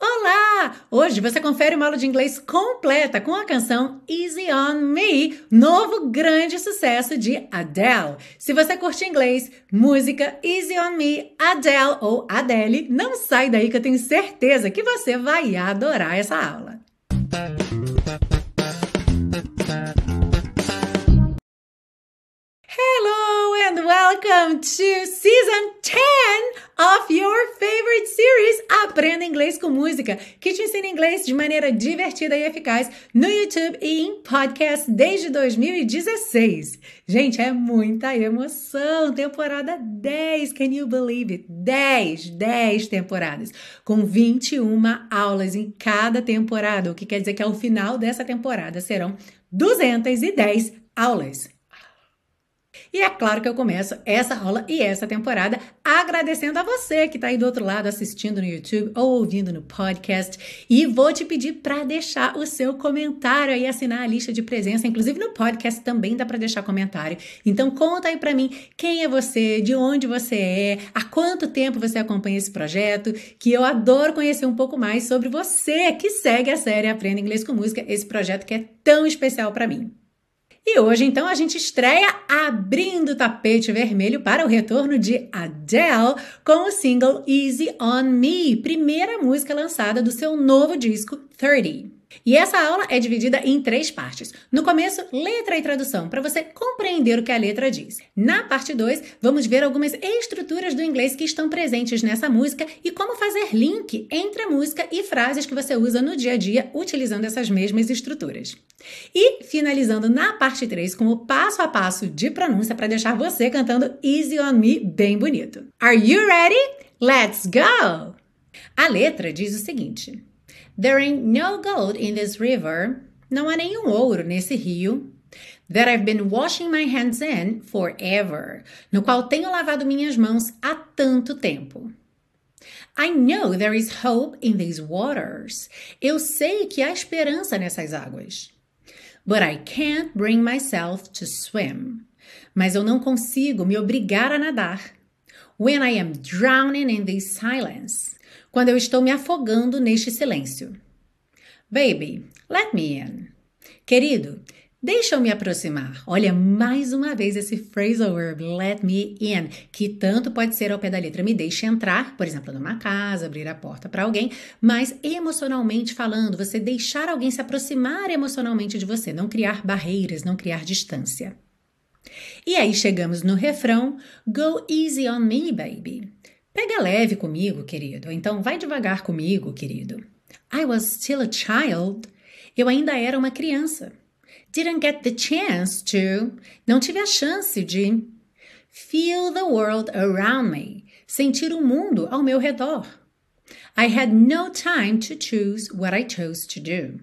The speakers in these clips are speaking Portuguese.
Olá! Hoje você confere uma aula de inglês completa com a canção Easy on Me, novo grande sucesso de Adele. Se você curte inglês, música Easy on Me, Adele ou Adele, não sai daí que eu tenho certeza que você vai adorar essa aula. Welcome to season 10 of your favorite series Aprenda Inglês com Música, que te ensina inglês de maneira divertida e eficaz no YouTube e em podcast desde 2016. Gente, é muita emoção! Temporada 10, can you believe it? 10, 10 temporadas, com 21 aulas em cada temporada, o que quer dizer que ao final dessa temporada serão 210 aulas. E é claro que eu começo essa aula e essa temporada agradecendo a você que está aí do outro lado assistindo no YouTube ou ouvindo no podcast. E vou te pedir para deixar o seu comentário e assinar a lista de presença. Inclusive no podcast também dá para deixar comentário. Então conta aí para mim quem é você, de onde você é, há quanto tempo você acompanha esse projeto, que eu adoro conhecer um pouco mais sobre você que segue a série Aprenda Inglês com Música, esse projeto que é tão especial para mim. E hoje, então, a gente estreia abrindo o tapete vermelho para o retorno de Adele com o single Easy on Me, primeira música lançada do seu novo disco 30. E essa aula é dividida em três partes. No começo, letra e tradução, para você compreender o que a letra diz. Na parte 2, vamos ver algumas estruturas do inglês que estão presentes nessa música e como fazer link entre a música e frases que você usa no dia a dia utilizando essas mesmas estruturas. E finalizando na parte 3 com o passo a passo de pronúncia para deixar você cantando Easy on Me bem bonito. Are you ready? Let's go! A letra diz o seguinte: There ain't no gold in this river. Não há nenhum ouro nesse rio. That I've been washing my hands in forever. No qual tenho lavado minhas mãos há tanto tempo. I know there is hope in these waters. Eu sei que há esperança nessas águas. But I can't bring myself to swim. Mas eu não consigo me obrigar a nadar. When I am drowning in this silence quando eu estou me afogando neste silêncio. Baby, let me in. Querido, deixa eu me aproximar. Olha mais uma vez esse phrasal verb let me in, que tanto pode ser ao pé da letra me deixe entrar, por exemplo, numa casa, abrir a porta para alguém, mas emocionalmente falando, você deixar alguém se aproximar emocionalmente de você, não criar barreiras, não criar distância. E aí chegamos no refrão Go easy on me, baby. Pega leve comigo, querido. Então vai devagar comigo, querido. I was still a child. Eu ainda era uma criança. Didn't get the chance to. Não tive a chance de. Feel the world around me. Sentir o mundo ao meu redor. I had no time to choose what I chose to do.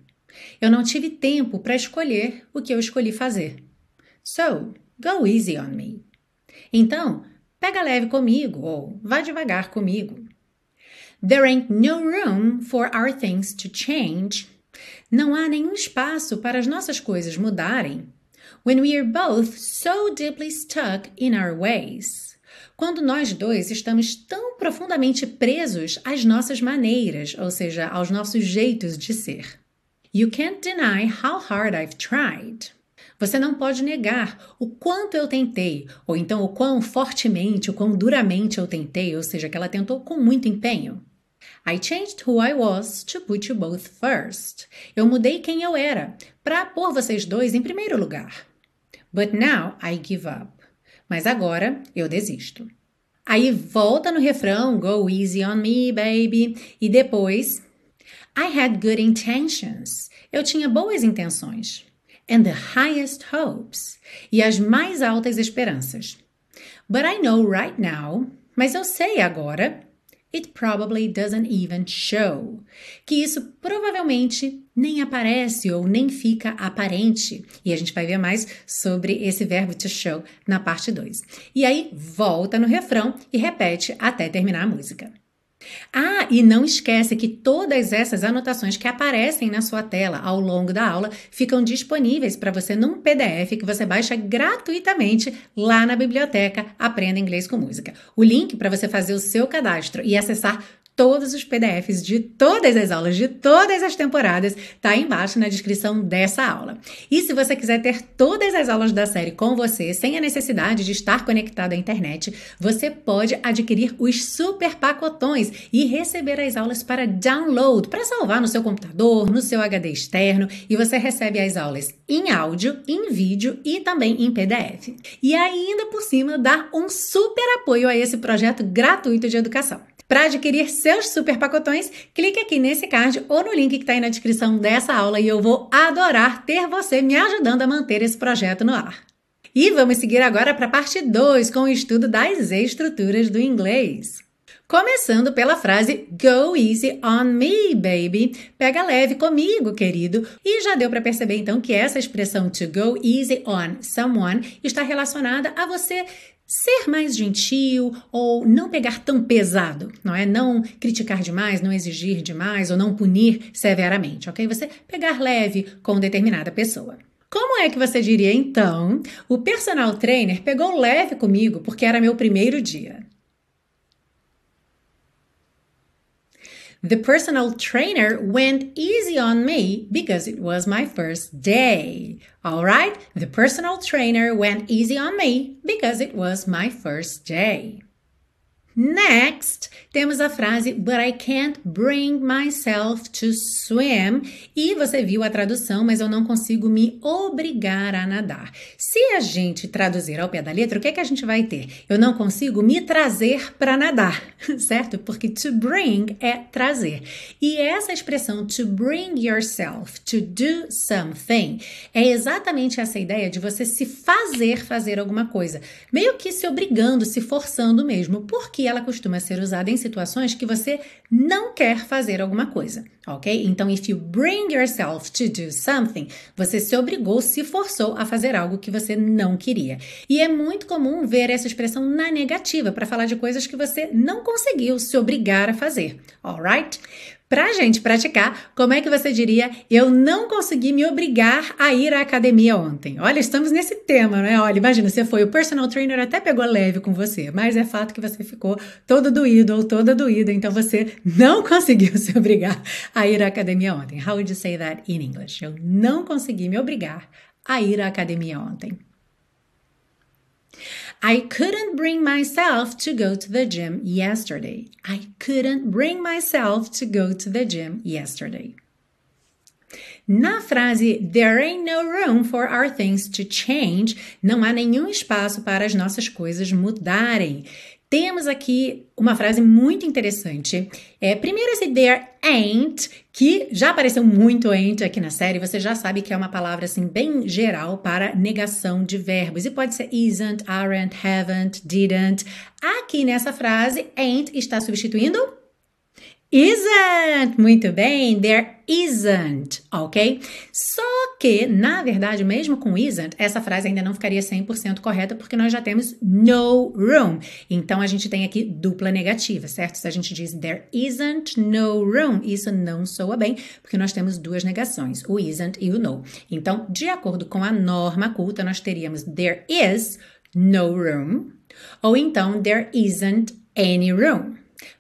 Eu não tive tempo para escolher o que eu escolhi fazer. So, go easy on me. Então, Pega leve comigo ou vá devagar comigo. There ain't no room for our things to change. Não há nenhum espaço para as nossas coisas mudarem. When we are both so deeply stuck in our ways. Quando nós dois estamos tão profundamente presos às nossas maneiras, ou seja, aos nossos jeitos de ser. You can't deny how hard I've tried. Você não pode negar o quanto eu tentei, ou então o quão fortemente, o quão duramente eu tentei, ou seja, que ela tentou com muito empenho. I changed who I was to put you both first. Eu mudei quem eu era para pôr vocês dois em primeiro lugar. But now I give up. Mas agora eu desisto. Aí volta no refrão, go easy on me, baby, e depois I had good intentions. Eu tinha boas intenções and the highest hopes e as mais altas esperanças. But I know right now, mas eu sei agora, it probably doesn't even show, que isso provavelmente nem aparece ou nem fica aparente. E a gente vai ver mais sobre esse verbo to show na parte 2. E aí volta no refrão e repete até terminar a música. Ah, e não esquece que todas essas anotações que aparecem na sua tela ao longo da aula ficam disponíveis para você num PDF que você baixa gratuitamente lá na biblioteca Aprenda Inglês com Música. O link para você fazer o seu cadastro e acessar todos os PDFs de todas as aulas de todas as temporadas tá aí embaixo na descrição dessa aula. E se você quiser ter todas as aulas da série com você, sem a necessidade de estar conectado à internet, você pode adquirir os super pacotões e receber as aulas para download, para salvar no seu computador, no seu HD externo, e você recebe as aulas em áudio, em vídeo e também em PDF. E ainda por cima dar um super apoio a esse projeto gratuito de educação. Para adquirir seus super pacotões, clique aqui nesse card ou no link que está aí na descrição dessa aula e eu vou adorar ter você me ajudando a manter esse projeto no ar. E vamos seguir agora para a parte 2 com o estudo das estruturas do inglês. Começando pela frase Go easy on me, baby. Pega leve comigo, querido. E já deu para perceber então que essa expressão to go easy on someone está relacionada a você ser mais gentil ou não pegar tão pesado, não é? Não criticar demais, não exigir demais ou não punir severamente, ok? Você pegar leve com determinada pessoa. Como é que você diria então? O personal trainer pegou leve comigo porque era meu primeiro dia. The personal trainer went easy on me because it was my first day. All right? The personal trainer went easy on me because it was my first day. Next, temos a frase But I can't bring myself to swim. E você viu a tradução, mas eu não consigo me obrigar a nadar. Se a gente traduzir ao pé da letra, o que é que a gente vai ter? Eu não consigo me trazer para nadar, certo? Porque to bring é trazer. E essa expressão to bring yourself to do something é exatamente essa ideia de você se fazer fazer alguma coisa, meio que se obrigando, se forçando mesmo. Por quê? Ela costuma ser usada em situações que você não quer fazer alguma coisa, ok? Então, if you bring yourself to do something, você se obrigou, se forçou a fazer algo que você não queria. E é muito comum ver essa expressão na negativa para falar de coisas que você não conseguiu se obrigar a fazer, alright? Para a gente praticar, como é que você diria? Eu não consegui me obrigar a ir à academia ontem. Olha, estamos nesse tema, não é? Olha, imagina, você foi, o personal trainer até pegou leve com você, mas é fato que você ficou todo doído ou toda doída, então você não conseguiu se obrigar a ir à academia ontem. How would you say that in English? Eu não consegui me obrigar a ir à academia ontem. I couldn't bring myself to go to the gym yesterday. I couldn't bring myself to go to the gym yesterday. Na frase There ain't no room for our things to change, não há nenhum espaço para as nossas coisas mudarem. Temos aqui uma frase muito interessante. É, primeiro, esse there ain't, que já apareceu muito ain't aqui na série. Você já sabe que é uma palavra assim bem geral para negação de verbos. E pode ser isn't, aren't, haven't, didn't. Aqui nessa frase, ain't está substituindo isn't. Muito bem, there isn't, ok? Só que, na verdade, mesmo com isn't, essa frase ainda não ficaria 100% correta porque nós já temos no room. Então a gente tem aqui dupla negativa, certo? Se a gente diz there isn't no room, isso não soa bem porque nós temos duas negações, o isn't e o no. Então, de acordo com a norma culta, nós teríamos there is no room ou então there isn't any room.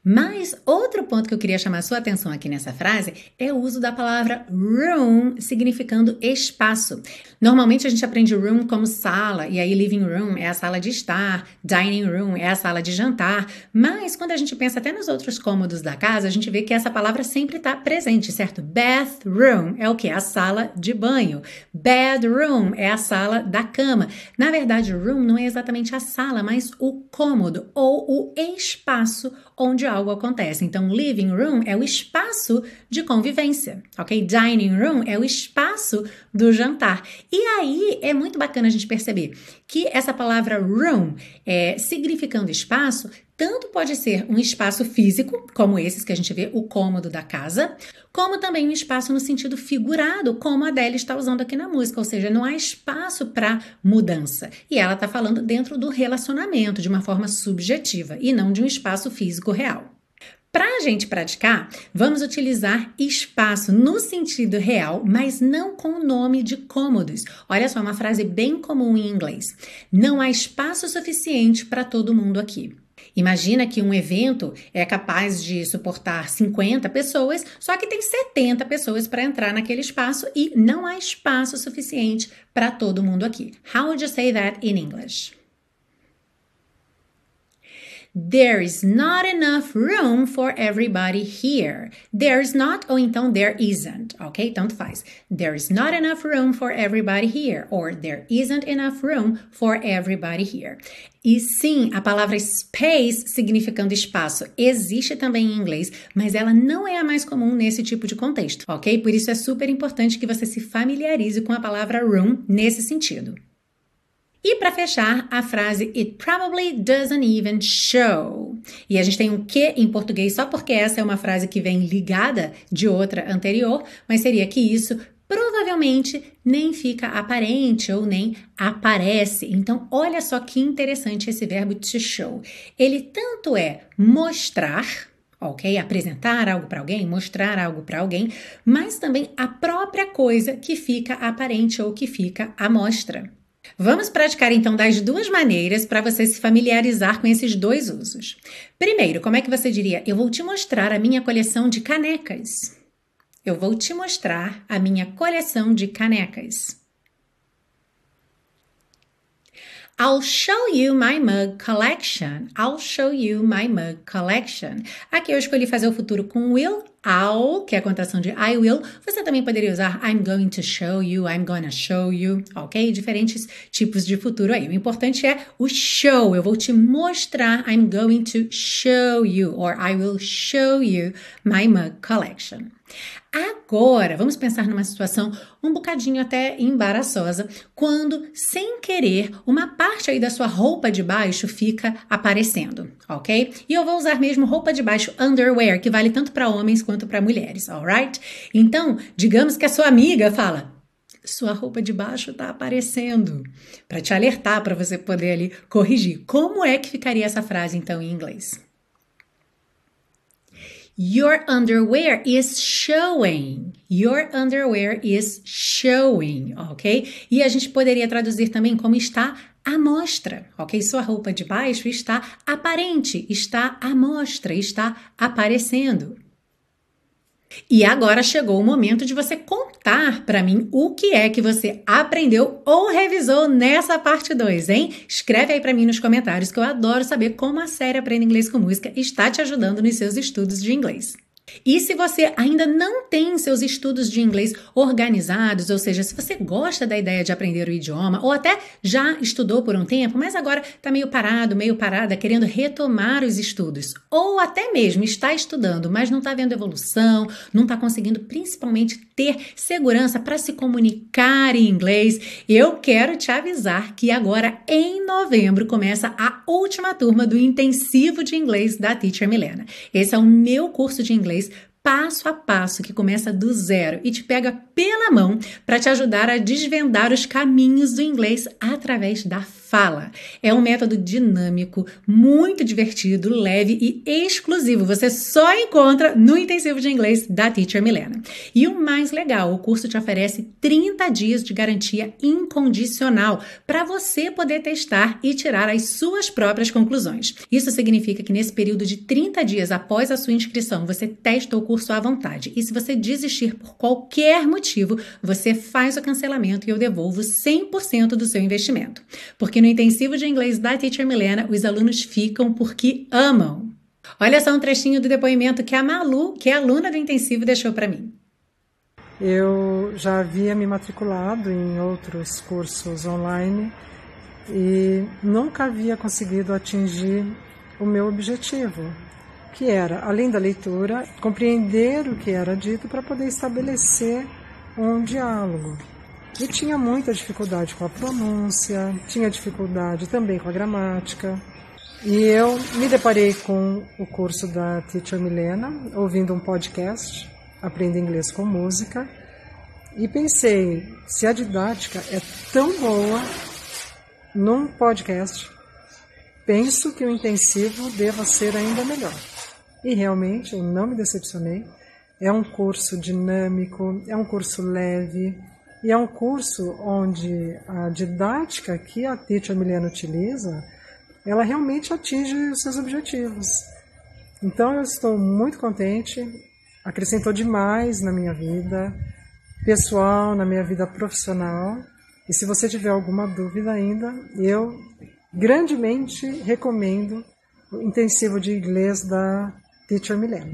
Mas outro ponto que eu queria chamar sua atenção aqui nessa frase é o uso da palavra room, significando espaço. Normalmente a gente aprende room como sala, e aí living room é a sala de estar, dining room é a sala de jantar, mas quando a gente pensa até nos outros cômodos da casa, a gente vê que essa palavra sempre está presente, certo? Bathroom é o que? A sala de banho. Bedroom é a sala da cama. Na verdade, room não é exatamente a sala, mas o cômodo ou o espaço onde algo acontece. Então, living room é o espaço de convivência, ok? Dining room é o espaço do jantar. E aí é muito bacana a gente perceber que essa palavra room, é, significando espaço, tanto pode ser um espaço físico, como esses que a gente vê, o cômodo da casa, como também um espaço no sentido figurado, como a Adele está usando aqui na música, ou seja, não há espaço para mudança. E ela está falando dentro do relacionamento, de uma forma subjetiva, e não de um espaço físico real. Para a gente praticar, vamos utilizar espaço no sentido real, mas não com o nome de cômodos. Olha só, uma frase bem comum em inglês. Não há espaço suficiente para todo mundo aqui. Imagina que um evento é capaz de suportar 50 pessoas, só que tem 70 pessoas para entrar naquele espaço e não há espaço suficiente para todo mundo aqui. How would you say that in English? There is not enough room for everybody here. There's not ou então there isn't, ok? Tanto faz. There is not enough room for everybody here or there isn't enough room for everybody here. E sim, a palavra space, significando espaço, existe também em inglês, mas ela não é a mais comum nesse tipo de contexto, ok? Por isso é super importante que você se familiarize com a palavra room nesse sentido. E para fechar, a frase It probably doesn't even show. E a gente tem um que em português só porque essa é uma frase que vem ligada de outra anterior, mas seria que isso provavelmente nem fica aparente ou nem aparece. Então, olha só que interessante esse verbo to show. Ele tanto é mostrar, ok? Apresentar algo para alguém, mostrar algo para alguém, mas também a própria coisa que fica aparente ou que fica à mostra. Vamos praticar então das duas maneiras para você se familiarizar com esses dois usos. Primeiro, como é que você diria? Eu vou te mostrar a minha coleção de canecas. Eu vou te mostrar a minha coleção de canecas. I'll show you my mug collection. I'll show you my mug collection. Aqui eu escolhi fazer o futuro com will, I'll, que é a contração de I will. Você também poderia usar I'm going to show you, I'm gonna show you, ok? Diferentes tipos de futuro aí. O importante é o show. Eu vou te mostrar. I'm going to show you, or I will show you my mug collection. Agora, vamos pensar numa situação um bocadinho até embaraçosa, quando, sem querer, uma parte aí da sua roupa de baixo fica aparecendo, ok? E eu vou usar mesmo roupa de baixo underwear, que vale tanto para homens quanto para mulheres, alright? Então, digamos que a sua amiga fala: sua roupa de baixo está aparecendo, para te alertar, para você poder ali corrigir. Como é que ficaria essa frase então em inglês? Your underwear is showing. Your underwear is showing, ok? E a gente poderia traduzir também como está à mostra, ok? Sua roupa de baixo está aparente, está à mostra, está aparecendo. E agora chegou o momento de você contar para mim o que é que você aprendeu ou revisou nessa parte 2, hein? Escreve aí para mim nos comentários que eu adoro saber como a série Aprenda Inglês com Música está te ajudando nos seus estudos de inglês. E se você ainda não tem seus estudos de inglês organizados, ou seja, se você gosta da ideia de aprender o idioma, ou até já estudou por um tempo, mas agora está meio parado, meio parada, querendo retomar os estudos, ou até mesmo está estudando, mas não está vendo evolução, não está conseguindo principalmente ter segurança para se comunicar em inglês, eu quero te avisar que agora em novembro começa a última turma do intensivo de inglês da Teacher Milena. Esse é o meu curso de inglês inglês passo a passo que começa do zero e te pega pela mão para te ajudar a desvendar os caminhos do inglês através da fala. É um método dinâmico, muito divertido, leve e exclusivo. Você só encontra no intensivo de inglês da Teacher Milena. E o mais legal, o curso te oferece 30 dias de garantia incondicional para você poder testar e tirar as suas próprias conclusões. Isso significa que nesse período de 30 dias após a sua inscrição, você testa o curso à vontade. E se você desistir por qualquer motivo, você faz o cancelamento e eu devolvo 100% do seu investimento. Porque no intensivo de inglês da Teacher Milena, os alunos ficam porque amam. Olha só um trechinho do depoimento que a Malu, que é aluna do intensivo, deixou para mim. Eu já havia me matriculado em outros cursos online e nunca havia conseguido atingir o meu objetivo, que era, além da leitura, compreender o que era dito para poder estabelecer um diálogo. E tinha muita dificuldade com a pronúncia, tinha dificuldade também com a gramática. E eu me deparei com o curso da Teacher Milena, ouvindo um podcast, Aprenda Inglês com Música, e pensei, se a didática é tão boa num podcast, penso que o intensivo deva ser ainda melhor. E realmente eu não me decepcionei. É um curso dinâmico, é um curso leve, e é um curso onde a didática que a Teacher Milena utiliza ela realmente atinge os seus objetivos. Então eu estou muito contente, acrescentou demais na minha vida pessoal, na minha vida profissional. E se você tiver alguma dúvida ainda, eu grandemente recomendo o intensivo de inglês da Teacher Milena.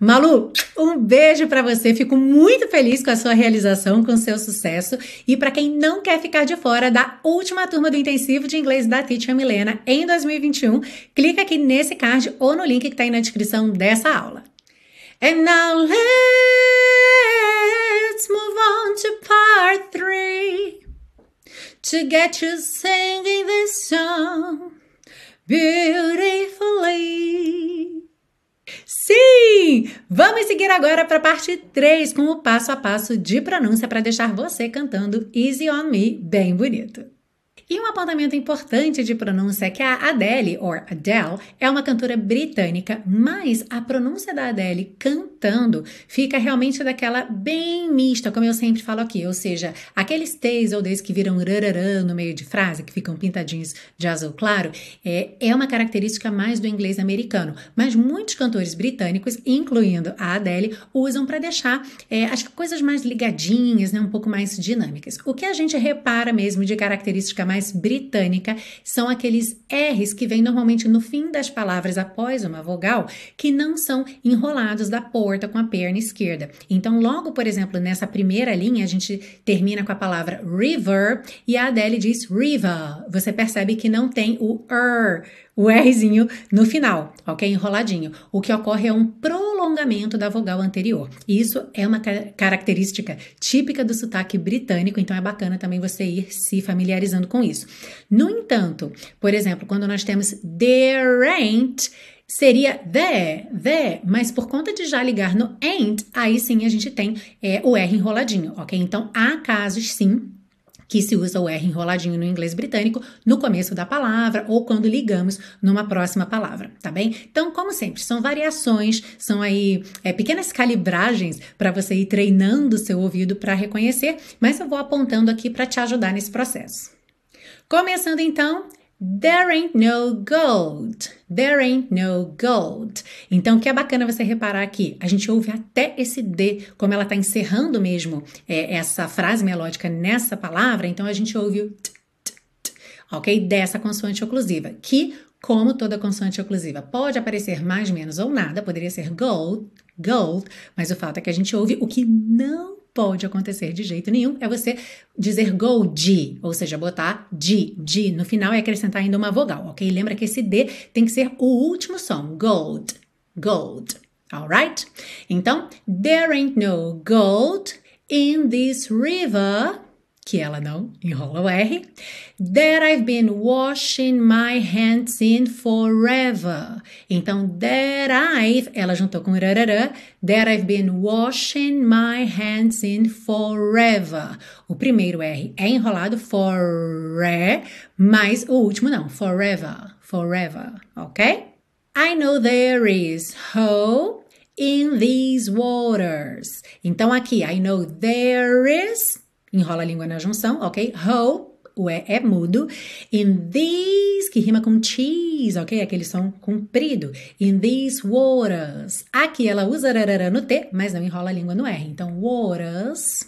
Malu, um beijo para você. Fico muito feliz com a sua realização, com o seu sucesso. E para quem não quer ficar de fora da última turma do intensivo de inglês da Teacher Milena em 2021, clica aqui nesse card ou no link que está aí na descrição dessa aula. And now let's move on to part three to get you singing this song beautifully. Sim! Vamos seguir agora para a parte 3 com o passo a passo de pronúncia para deixar você cantando Easy on Me bem bonito. E um apontamento importante de pronúncia é que a Adele, ou Adele, é uma cantora britânica, mas a pronúncia da Adele cantando fica realmente daquela bem mista, como eu sempre falo aqui, ou seja, aqueles T's ou D's que viram rararã no meio de frase, que ficam pintadinhos de azul claro, é, é uma característica mais do inglês americano, mas muitos cantores britânicos, incluindo a Adele, usam para deixar é, as coisas mais ligadinhas, né, um pouco mais dinâmicas. O que a gente repara mesmo de característica mais britânica são aqueles R's que vêm normalmente no fim das palavras após uma vogal, que não são enrolados da porta com a perna esquerda. Então, logo, por exemplo, nessa primeira linha, a gente termina com a palavra river e a Adele diz river. Você percebe que não tem o er o Rzinho no final, ok? Enroladinho. O que ocorre é um prolongamento da vogal anterior. Isso é uma característica típica do sotaque britânico, então é bacana também você ir se familiarizando com isso. No entanto, por exemplo, quando nós temos there ain't, seria the, the, mas por conta de já ligar no ain't, aí sim a gente tem é, o R enroladinho, ok? Então há casos sim que se usa o R enroladinho no inglês britânico no começo da palavra ou quando ligamos numa próxima palavra, tá bem? Então, como sempre, são variações, são aí é, pequenas calibragens para você ir treinando o seu ouvido para reconhecer, mas eu vou apontando aqui para te ajudar nesse processo. Começando então, There ain't no gold. There ain't no gold. Então, o que é bacana você reparar aqui, a gente ouve até esse D, como ela está encerrando mesmo é, essa frase melódica nessa palavra, então a gente ouve o t, t, t, ok? Dessa consoante oclusiva, que, como toda consoante oclusiva, pode aparecer mais, menos ou nada, poderia ser gold, gold, mas o fato é que a gente ouve o que não pode acontecer de jeito nenhum é você dizer gold, ou seja, botar D, D no final e acrescentar ainda uma vogal, ok? Lembra que esse D tem que ser o último som, gold, gold, alright? Então, there ain't no gold in this river que ela não enrola o R, that I've been washing my hands in forever. Então, that I've, ela juntou com rarará, that I've been washing my hands in forever. O primeiro R é enrolado for, mas o último não, forever, forever, ok? I know there is hope in these waters. Então, aqui, I know there is enrola a língua na junção, ok? Ho, o E é mudo. In these, que rima com cheese, ok? Aquele som comprido. In these waters. Aqui ela usa rarara no T, mas não enrola a língua no R. Então, waters.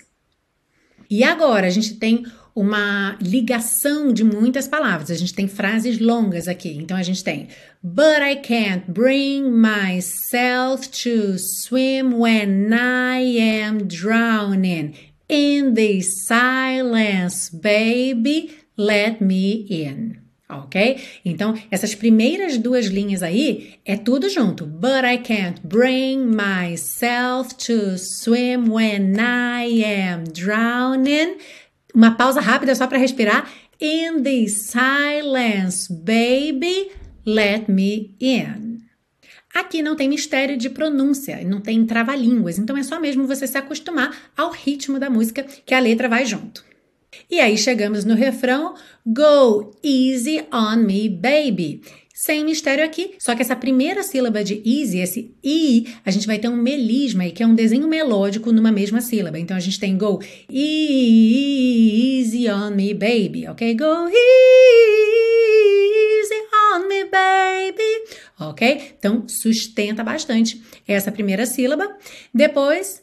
E agora a gente tem uma ligação de muitas palavras. A gente tem frases longas aqui. Então a gente tem But I can't bring myself to swim when I am drowning. In the silence, baby, let me in. Ok? Então, essas primeiras duas linhas aí é tudo junto. But I can't bring myself to swim when I am drowning. Uma pausa rápida só para respirar. In the silence, baby, let me in. Aqui não tem mistério de pronúncia, não tem trava-línguas, então é só mesmo você se acostumar ao ritmo da música que a letra vai junto. E aí chegamos no refrão Go easy on me, baby. Sem mistério aqui, só que essa primeira sílaba de easy, esse i, a gente vai ter um melisma aí, que é um desenho melódico numa mesma sílaba. Então a gente tem go easy on me, baby, ok? Go easy. Ok? Então, sustenta bastante essa primeira sílaba. Depois,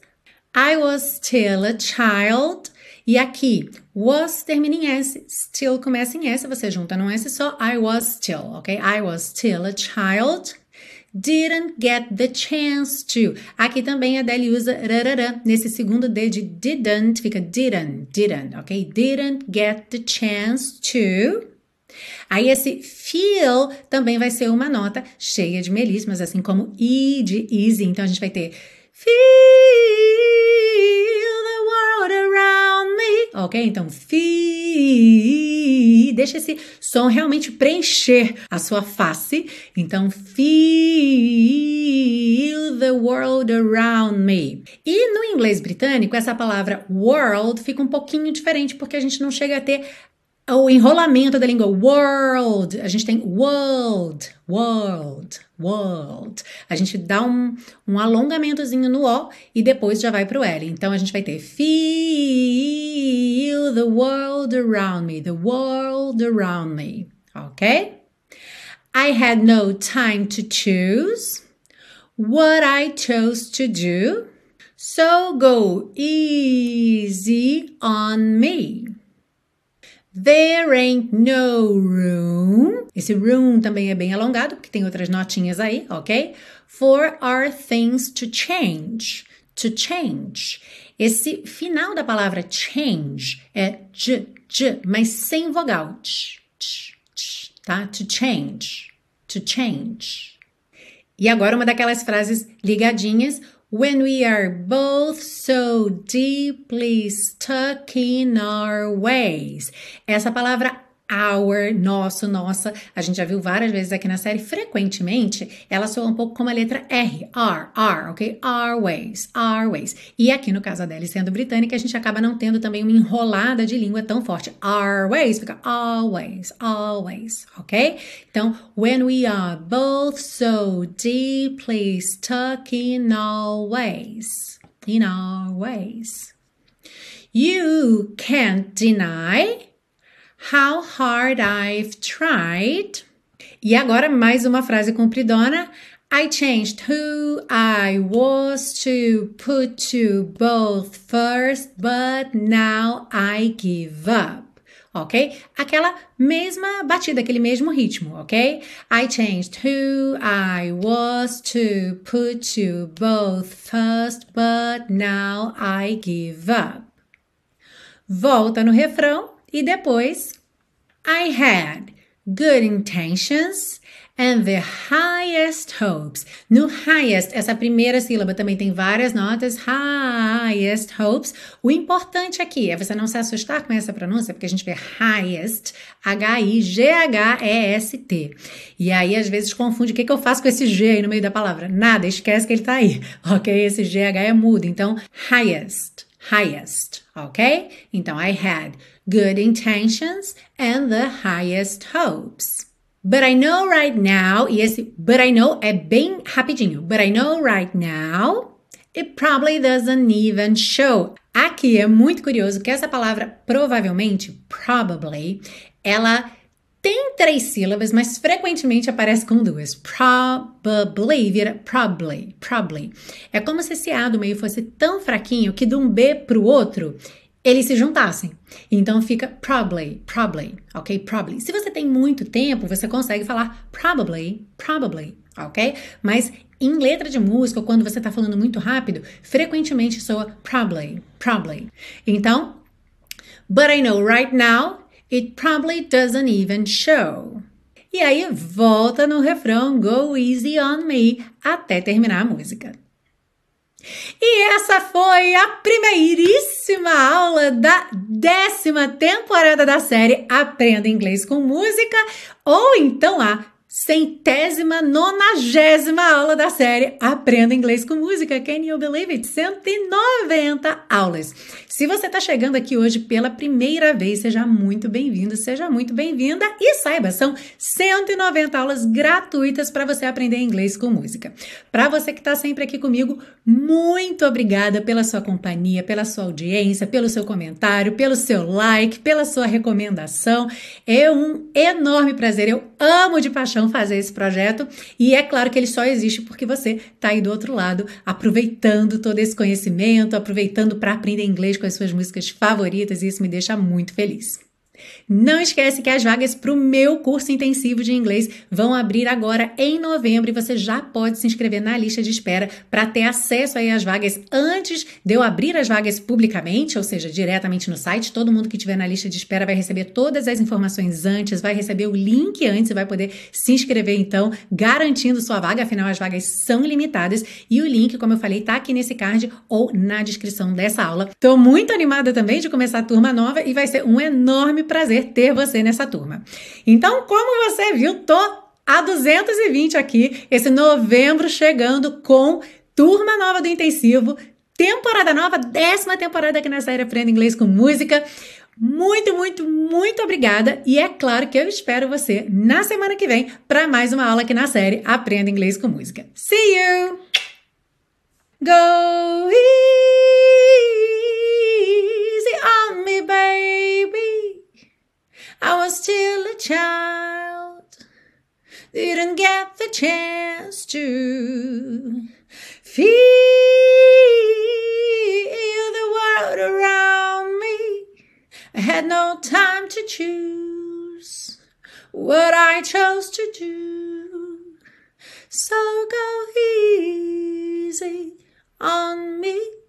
I was still a child. E aqui, was termina em S, still começa em S, você junta num S só, I was still, ok? I was still a child. Didn't get the chance to. Aqui também a Adele usa rarará. Nesse segundo D de didn't, fica didn't, didn't, ok? Didn't get the chance to. Aí esse feel também vai ser uma nota cheia de melíssimas, assim como e de easy. Então a gente vai ter feel ok? Então, feel, deixa esse som realmente preencher a sua face. Então, feel the world around me. E no inglês britânico, essa palavra world fica um pouquinho diferente, porque a gente não chega a ter o enrolamento da língua world, a gente tem world, world, world. A gente dá um, um alongamentozinho no O e depois já vai para o L. Então a gente vai ter feel the world around me, the world around me, ok? I had no time to choose what I chose to do, so go easy on me. There ain't no room. Esse room também é bem alongado, porque tem outras notinhas aí, ok? For our things to change. To change. Esse final da palavra change é j, j, mas sem vogal. Ch, ch, ch, tá? To change. To change. E agora uma daquelas frases ligadinhas when we are both so deeply stuck in our ways. Essa palavra our, nosso, nossa, a gente já viu várias vezes aqui na série, frequentemente ela soa um pouco como a letra R, R, R, ok? Our ways, our ways. E aqui no caso dela sendo britânica, a gente acaba não tendo também uma enrolada de língua tão forte. Our ways fica always, always, ok? Então, when we are both so deeply stuck in our ways, in our ways. You can't deny How hard I've tried. E agora mais uma frase compridona. I changed who I was to put you both first, but now I give up. Ok? Aquela mesma batida, aquele mesmo ritmo, ok? I changed who I was to put you both first, but now I give up. Volta no refrão e depois, I had good intentions and the highest hopes. No highest, essa primeira sílaba também tem várias notas. Highest hopes. O importante aqui é você não se assustar com essa pronúncia, porque a gente vê highest, H-I-G-H-E-S-T. E aí, às vezes, confunde o que, que eu faço com esse G aí no meio da palavra. Nada, esquece que ele tá aí, ok? Esse G-H é mudo. Então, highest, highest, ok? Então, I had good intentions, and the highest hopes. But I know right now, e esse but I know é bem rapidinho. But I know right now, it probably doesn't even show. Aqui é muito curioso que essa palavra provavelmente, probably, ela tem três sílabas, mas frequentemente aparece com duas. Probably vira probably, probably. É como se esse A do meio fosse tão fraquinho que de um B para o outro eles se juntassem. Então fica probably, probably, ok? Probably. Se você tem muito tempo, você consegue falar probably, probably, ok? Mas em letra de música, quando você está falando muito rápido, frequentemente soa probably, probably. Então, but I know right now it probably doesn't even show. E aí volta no refrão Go Easy on Me até terminar a música. E essa foi a primeiríssima aula da décima temporada da série Aprenda Inglês com Música, ou então a centésima, nonagésima aula da série Aprenda Inglês com Música. Can you believe it? 190 aulas. Se você está chegando aqui hoje pela primeira vez, seja muito bem-vindo, seja muito bem-vinda e saiba, são 190 aulas gratuitas para você aprender inglês com música. Para você que está sempre aqui comigo, muito obrigada pela sua companhia, pela sua audiência, pelo seu comentário, pelo seu like, pela sua recomendação. É um enorme prazer. Eu amo de paixão fazer esse projeto e é claro que ele só existe porque você está aí do outro lado, aproveitando todo esse conhecimento, aproveitando para aprender inglês com as suas músicas favoritas e isso me deixa muito feliz. Não esquece que as vagas para o meu curso intensivo de inglês vão abrir agora em novembro e você já pode se inscrever na lista de espera para ter acesso aí às vagas antes de eu abrir as vagas publicamente, ou seja, diretamente no site. Todo mundo que estiver na lista de espera vai receber todas as informações antes, vai receber o link antes e vai poder se inscrever então, garantindo sua vaga, afinal as vagas são limitadas e o link, como eu falei, está aqui nesse card ou na descrição dessa aula. Estou muito animada também de começar a turma nova e vai ser um enorme prazer ter você nessa turma. Então, como você viu, tô a 220 aqui, esse novembro chegando com turma nova do intensivo, temporada nova, décima temporada aqui na série Aprenda Inglês com Música. Muito, muito, muito obrigada e é claro que eu espero você na semana que vem para mais uma aula aqui na série Aprenda Inglês com Música. See you! Go easy on me, baby. I was still a child, didn't get the chance to feel the world around me. I had no time to choose what I chose to do. So go easy on me,